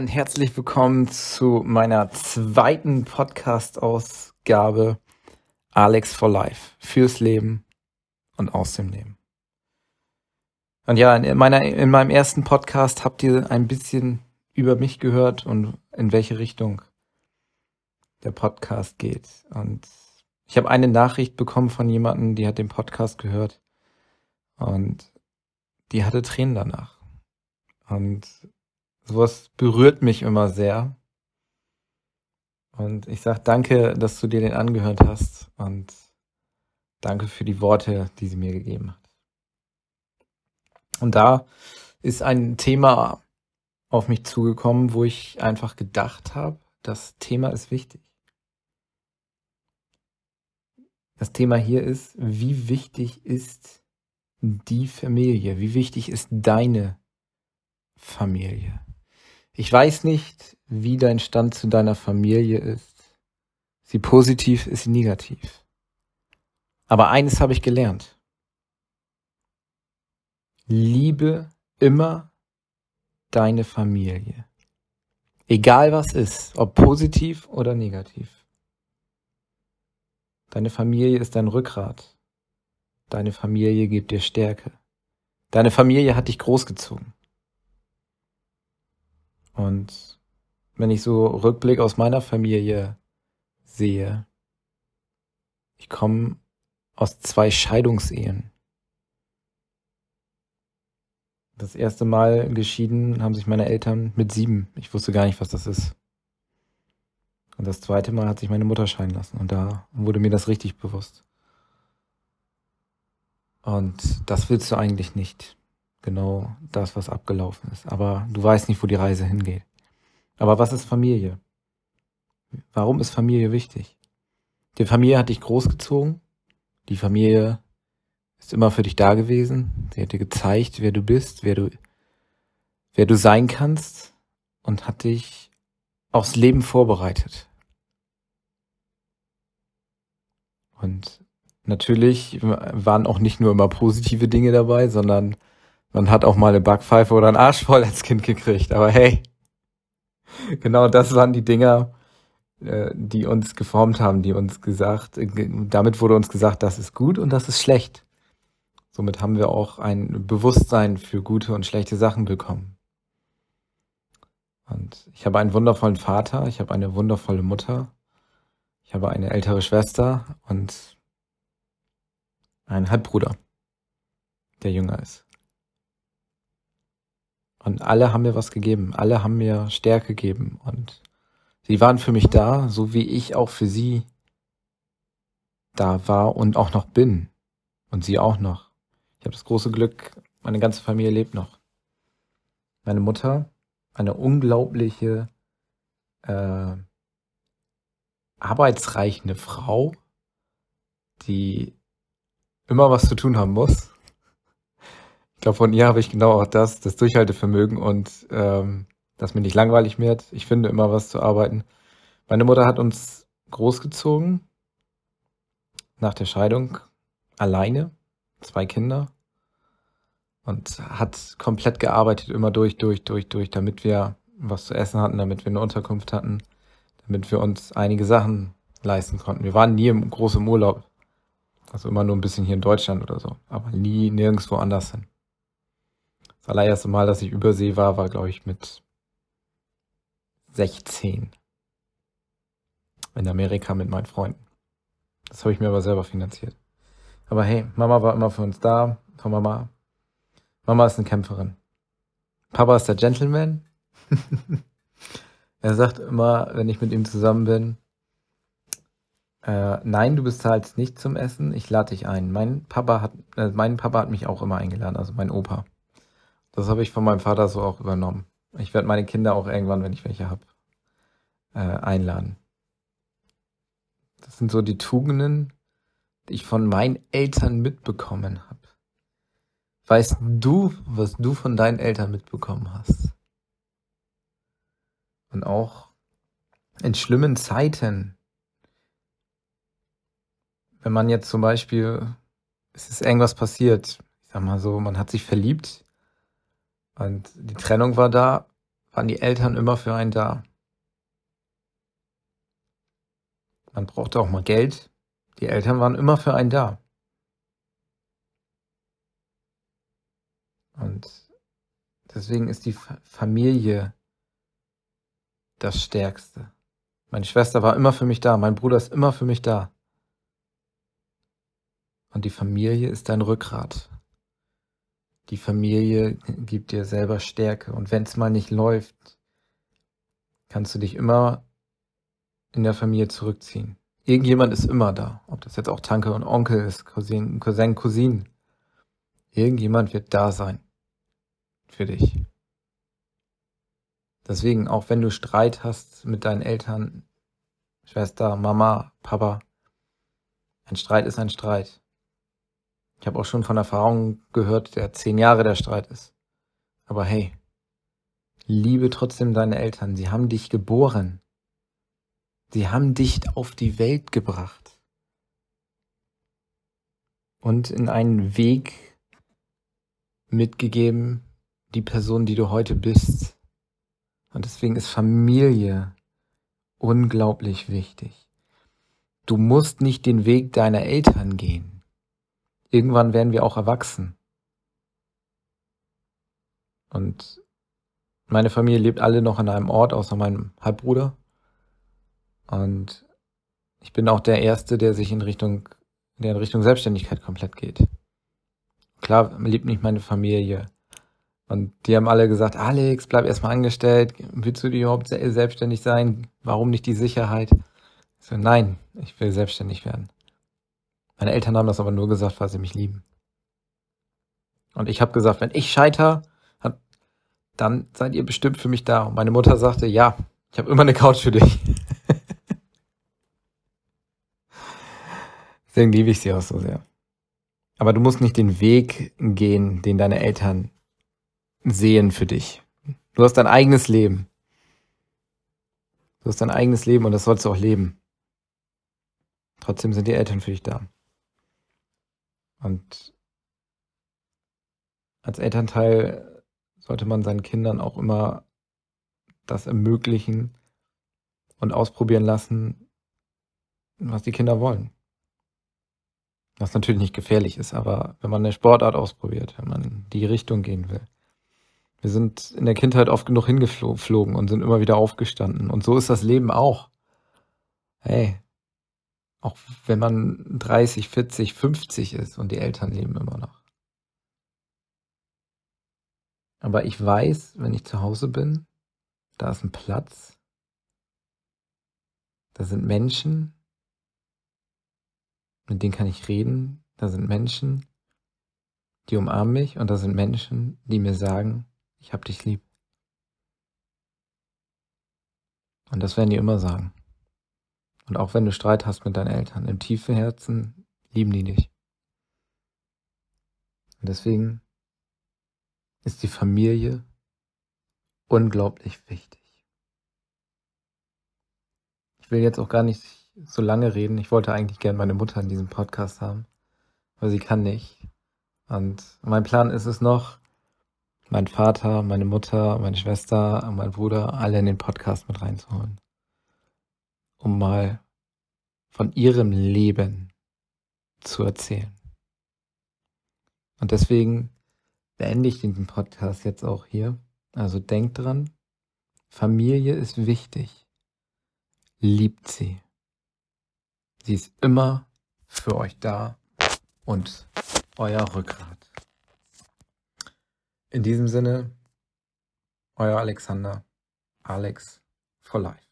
Und herzlich willkommen zu meiner zweiten Podcast-Ausgabe Alex for Life. Fürs Leben und aus dem Leben. Und ja, in, meiner, in meinem ersten Podcast habt ihr ein bisschen über mich gehört und in welche Richtung der Podcast geht. Und ich habe eine Nachricht bekommen von jemandem, die hat den Podcast gehört und die hatte Tränen danach. Und sowas berührt mich immer sehr. Und ich sage danke, dass du dir den angehört hast und danke für die Worte, die sie mir gegeben hat. Und da ist ein Thema auf mich zugekommen, wo ich einfach gedacht habe, das Thema ist wichtig. Das Thema hier ist, wie wichtig ist die Familie? Wie wichtig ist deine Familie? Ich weiß nicht, wie dein Stand zu deiner Familie ist. Sie positiv, ist sie negativ. Aber eines habe ich gelernt. Liebe immer deine Familie. Egal was ist, ob positiv oder negativ. Deine Familie ist dein Rückgrat. Deine Familie gibt dir Stärke. Deine Familie hat dich großgezogen. Und wenn ich so Rückblick aus meiner Familie sehe, ich komme aus zwei Scheidungsehen. Das erste Mal geschieden haben sich meine Eltern mit sieben. Ich wusste gar nicht, was das ist. Und das zweite Mal hat sich meine Mutter scheiden lassen. Und da wurde mir das richtig bewusst. Und das willst du eigentlich nicht genau das, was abgelaufen ist. Aber du weißt nicht, wo die Reise hingeht. Aber was ist Familie? Warum ist Familie wichtig? Die Familie hat dich großgezogen. Die Familie ist immer für dich da gewesen. Sie hat dir gezeigt, wer du bist, wer du, wer du sein kannst und hat dich aufs Leben vorbereitet. Und natürlich waren auch nicht nur immer positive Dinge dabei, sondern man hat auch mal eine Backpfeife oder einen Arsch voll als Kind gekriegt. Aber hey, genau das waren die Dinger, äh, die uns geformt haben, die uns gesagt, äh, damit wurde uns gesagt, das ist gut und das ist schlecht. Somit haben wir auch ein Bewusstsein für gute und schlechte Sachen bekommen. Und ich habe einen wundervollen Vater, ich habe eine wundervolle Mutter, ich habe eine ältere Schwester und einen Halbbruder, der jünger ist. Und alle haben mir was gegeben. Alle haben mir Stärke gegeben. Und sie waren für mich da, so wie ich auch für sie da war und auch noch bin. Und sie auch noch. Ich habe das große Glück, meine ganze Familie lebt noch. Meine Mutter, eine unglaubliche, äh, arbeitsreichende Frau, die immer was zu tun haben muss ich glaube, von ihr habe ich genau auch das, das Durchhaltevermögen und ähm, dass mir nicht langweilig wird. Ich finde immer was zu arbeiten. Meine Mutter hat uns großgezogen nach der Scheidung alleine, zwei Kinder und hat komplett gearbeitet, immer durch, durch, durch, durch, damit wir was zu essen hatten, damit wir eine Unterkunft hatten, damit wir uns einige Sachen leisten konnten. Wir waren nie im großen Urlaub, also immer nur ein bisschen hier in Deutschland oder so, aber nie nirgendwo anders hin. Das allererste Mal, dass ich übersee war, war, glaube ich, mit 16. In Amerika mit meinen Freunden. Das habe ich mir aber selber finanziert. Aber hey, Mama war immer für uns da. Von Mama. Mama ist eine Kämpferin. Papa ist der Gentleman. er sagt immer, wenn ich mit ihm zusammen bin, äh, nein, du bezahlst nicht zum Essen, ich lade dich ein. Mein Papa hat, äh, mein Papa hat mich auch immer eingeladen, also mein Opa. Das habe ich von meinem Vater so auch übernommen. Ich werde meine Kinder auch irgendwann, wenn ich welche habe, äh, einladen. Das sind so die Tugenden, die ich von meinen Eltern mitbekommen habe. Weißt du, was du von deinen Eltern mitbekommen hast? Und auch in schlimmen Zeiten, wenn man jetzt zum Beispiel, es ist irgendwas passiert, ich sag mal so, man hat sich verliebt und die Trennung war da. waren die Eltern immer für einen da. Man brauchte auch mal Geld. Die Eltern waren immer für einen da. Und deswegen ist die Familie das Stärkste. Meine Schwester war immer für mich da, mein Bruder ist immer für mich da. Und die Familie ist dein Rückgrat. Die Familie gibt dir selber Stärke. Und wenn es mal nicht läuft, kannst du dich immer in der Familie zurückziehen. Irgendjemand ist immer da. Ob das jetzt auch Tanke und Onkel ist, Cousin, Cousin, Cousin. Irgendjemand wird da sein. Für dich. Deswegen, auch wenn du Streit hast mit deinen Eltern, Schwester, Mama, Papa, ein Streit ist ein Streit. Ich habe auch schon von Erfahrungen gehört, der zehn Jahre der Streit ist. Aber hey, liebe trotzdem deine Eltern. Sie haben dich geboren. Sie haben dich auf die Welt gebracht. Und in einen Weg mitgegeben, die Person, die du heute bist. Und deswegen ist Familie unglaublich wichtig. Du musst nicht den Weg deiner Eltern gehen. Irgendwann werden wir auch erwachsen. Und meine Familie lebt alle noch an einem Ort, außer meinem Halbbruder. Und ich bin auch der Erste, der sich in Richtung, der in Richtung Selbstständigkeit komplett geht. Klar liebt mich meine Familie und die haben alle gesagt, Alex, bleib erstmal angestellt. Willst du überhaupt selbstständig sein? Warum nicht die Sicherheit? Ich so, nein, ich will selbstständig werden. Meine Eltern haben das aber nur gesagt, weil sie mich lieben. Und ich habe gesagt, wenn ich scheiter, dann seid ihr bestimmt für mich da. Und meine Mutter sagte, ja, ich habe immer eine Couch für dich. Deswegen liebe ich sie auch so sehr. Aber du musst nicht den Weg gehen, den deine Eltern sehen für dich. Du hast dein eigenes Leben. Du hast dein eigenes Leben und das sollst du auch leben. Trotzdem sind die Eltern für dich da. Und als Elternteil sollte man seinen Kindern auch immer das ermöglichen und ausprobieren lassen, was die Kinder wollen. Was natürlich nicht gefährlich ist, aber wenn man eine Sportart ausprobiert, wenn man die Richtung gehen will, wir sind in der Kindheit oft genug hingeflogen und sind immer wieder aufgestanden. Und so ist das Leben auch. Hey, auch wenn man 30, 40, 50 ist und die Eltern leben immer noch. Aber ich weiß, wenn ich zu Hause bin, da ist ein Platz, da sind Menschen, mit denen kann ich reden, da sind Menschen, die umarmen mich und da sind Menschen, die mir sagen, ich hab dich lieb. Und das werden die immer sagen. Und auch wenn du Streit hast mit deinen Eltern, im tiefen Herzen lieben die dich. Und deswegen ist die Familie unglaublich wichtig. Ich will jetzt auch gar nicht so lange reden. Ich wollte eigentlich gerne meine Mutter in diesem Podcast haben, aber sie kann nicht. Und mein Plan ist es noch, mein Vater, meine Mutter, meine Schwester, mein Bruder alle in den Podcast mit reinzuholen. Um mal von ihrem Leben zu erzählen. Und deswegen beende ich den Podcast jetzt auch hier. Also denkt dran, Familie ist wichtig. Liebt sie. Sie ist immer für euch da und euer Rückgrat. In diesem Sinne, euer Alexander, Alex for Life.